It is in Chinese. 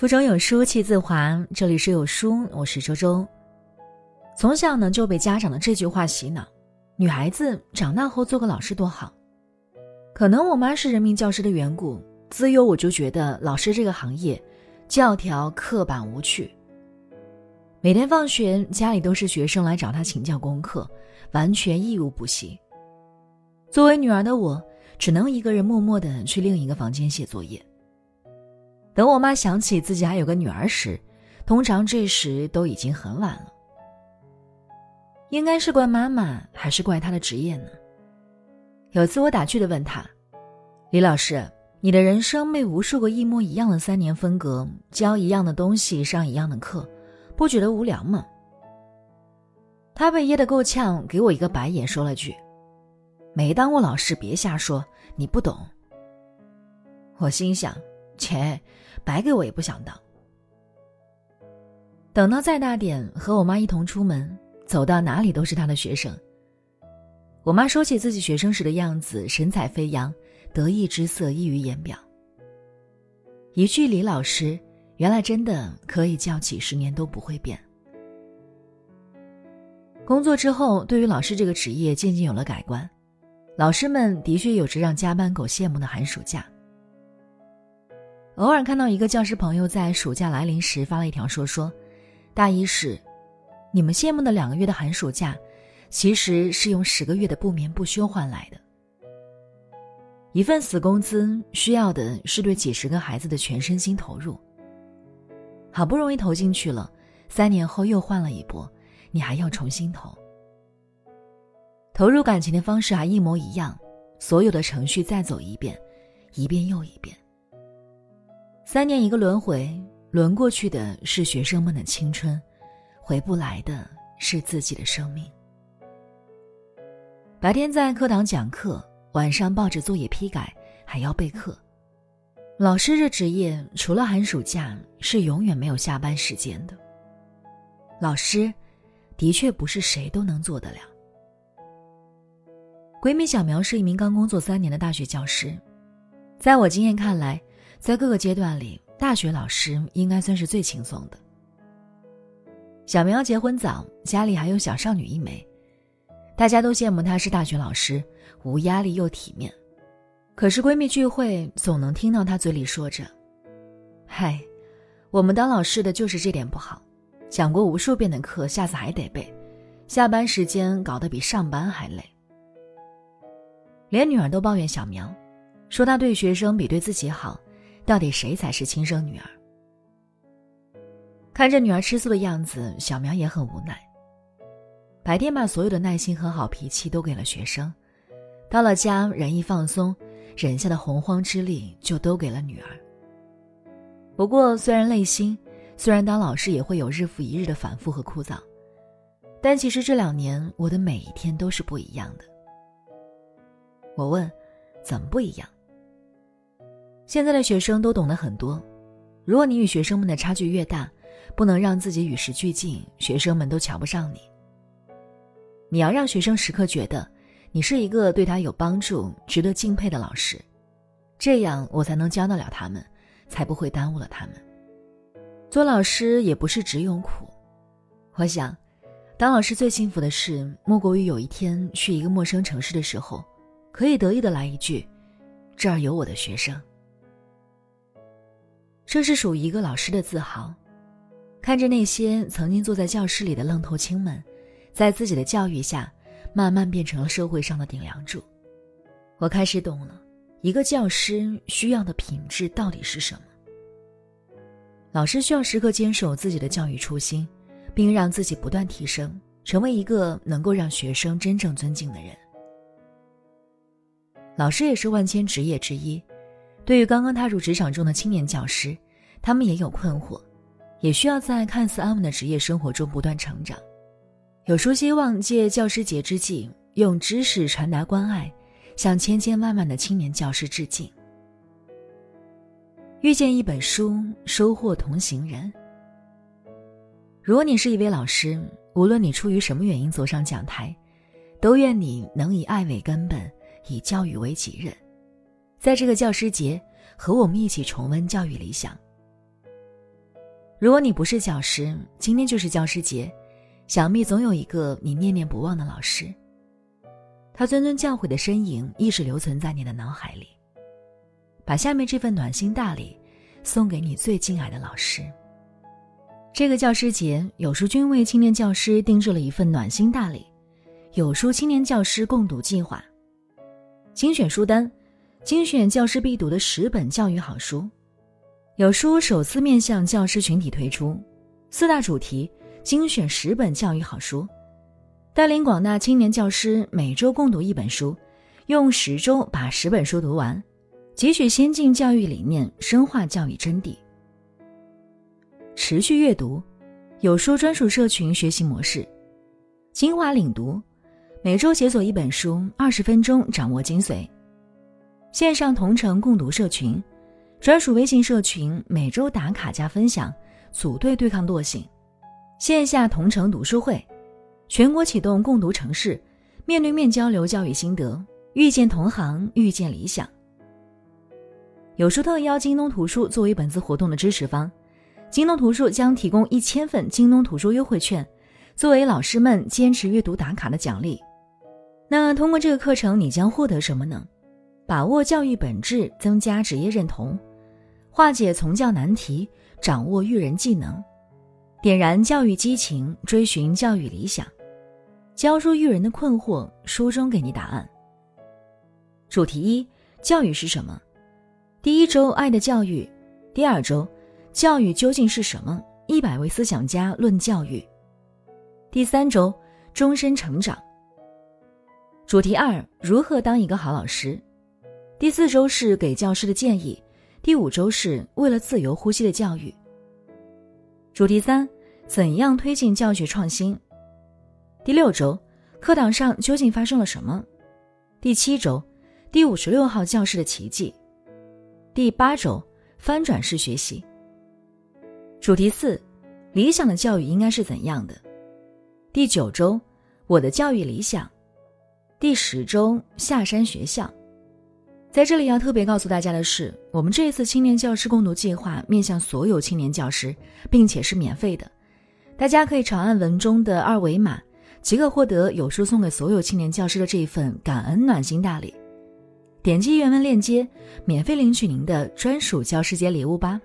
腹中有书气自华，这里是有书，我是周周。从小呢就被家长的这句话洗脑：女孩子长大后做个老师多好。可能我妈是人民教师的缘故，自幼我就觉得老师这个行业教条刻板无趣。每天放学，家里都是学生来找她请教功课，完全义务补习。作为女儿的我，只能一个人默默的去另一个房间写作业。等我妈想起自己还有个女儿时，通常这时都已经很晚了。应该是怪妈妈，还是怪她的职业呢？有次我打趣的问她：“李老师，你的人生被无数个一模一样的三年分隔，教一样的东西，上一样的课，不觉得无聊吗？”她被噎得够呛，给我一个白眼，说了句：“没当过老师，别瞎说，你不懂。”我心想：“切，白给我也不想当。”等到再大点，和我妈一同出门，走到哪里都是她的学生。我妈说起自己学生时的样子，神采飞扬，得意之色溢于言表。一句李老师，原来真的可以叫几十年都不会变。工作之后，对于老师这个职业渐渐有了改观。老师们的确有着让加班狗羡慕的寒暑假。偶尔看到一个教师朋友在暑假来临时发了一条说说，大意是，你们羡慕的两个月的寒暑假。其实是用十个月的不眠不休换来的。一份死工资需要的是对几十个孩子的全身心投入。好不容易投进去了，三年后又换了一波，你还要重新投。投入感情的方式还一模一样，所有的程序再走一遍，一遍又一遍。三年一个轮回，轮过去的是学生们的青春，回不来的是自己的生命。白天在课堂讲课，晚上抱着作业批改，还要备课。老师这职业，除了寒暑假，是永远没有下班时间的。老师，的确不是谁都能做得了。闺蜜小苗是一名刚工作三年的大学教师，在我经验看来，在各个阶段里，大学老师应该算是最轻松的。小苗结婚早，家里还有小少女一枚。大家都羡慕她是大学老师，无压力又体面。可是闺蜜聚会总能听到她嘴里说着：“嗨，我们当老师的就是这点不好，讲过无数遍的课，下次还得背，下班时间搞得比上班还累。”连女儿都抱怨小苗，说她对学生比对自己好，到底谁才是亲生女儿？看着女儿吃醋的样子，小苗也很无奈。白天把所有的耐心和好脾气都给了学生，到了家人一放松，忍下的洪荒之力就都给了女儿。不过虽然累心，虽然当老师也会有日复一日的反复和枯燥，但其实这两年我的每一天都是不一样的。我问，怎么不一样？现在的学生都懂得很多，如果你与学生们的差距越大，不能让自己与时俱进，学生们都瞧不上你。你要让学生时刻觉得，你是一个对他有帮助、值得敬佩的老师，这样我才能教得了他们，才不会耽误了他们。做老师也不是只有苦，我想，当老师最幸福的事，莫过于有一天去一个陌生城市的时候，可以得意的来一句：“这儿有我的学生。”这是属于一个老师的自豪。看着那些曾经坐在教室里的愣头青们。在自己的教育下，慢慢变成了社会上的顶梁柱。我开始懂了，一个教师需要的品质到底是什么。老师需要时刻坚守自己的教育初心，并让自己不断提升，成为一个能够让学生真正尊敬的人。老师也是万千职业之一，对于刚刚踏入职场中的青年教师，他们也有困惑，也需要在看似安稳的职业生活中不断成长。有书希望借教师节之际，用知识传达关爱，向千千万万的青年教师致敬。遇见一本书，收获同行人。如果你是一位老师，无论你出于什么原因走上讲台，都愿你能以爱为根本，以教育为己任。在这个教师节，和我们一起重温教育理想。如果你不是教师，今天就是教师节，想必总有一个你念念不忘的老师。他谆谆教诲的身影一直留存在你的脑海里。把下面这份暖心大礼送给你最敬爱的老师。这个教师节，有书君为青年教师定制了一份暖心大礼——有书青年教师共读计划。精选书单，精选教师必读的十本教育好书。有书首次面向教师群体推出四大主题，精选十本教育好书，带领广大青年教师每周共读一本书，用十周把十本书读完，汲取先进教育理念，深化教育真谛。持续阅读，有书专属社群学习模式，精华领读，每周解锁一本书，二十分钟掌握精髓。线上同城共读社群。专属微信社群，每周打卡加分享，组队对抗惰性；线下同城读书会，全国启动共读城市，面对面交流教育心得，遇见同行，遇见理想。有书特邀京东图书作为本次活动的支持方，京东图书将提供一千份京东图书优惠券，作为老师们坚持阅读打卡的奖励。那通过这个课程，你将获得什么呢？把握教育本质，增加职业认同。化解从教难题，掌握育人技能，点燃教育激情，追寻教育理想，教书育人的困惑，书中给你答案。主题一：教育是什么？第一周，爱的教育；第二周，教育究竟是什么？一百位思想家论教育。第三周，终身成长。主题二：如何当一个好老师？第四周是给教师的建议。第五周是为了自由呼吸的教育。主题三：怎样推进教学创新？第六周，课堂上究竟发生了什么？第七周，第五十六号教室的奇迹。第八周，翻转式学习。主题四：理想的教育应该是怎样的？第九周，我的教育理想。第十周，下山学校。在这里要特别告诉大家的是，我们这一次青年教师共读计划面向所有青年教师，并且是免费的。大家可以长按文中的二维码，即可获得有书送给所有青年教师的这一份感恩暖心大礼。点击原文链接，免费领取您的专属教师节礼物吧。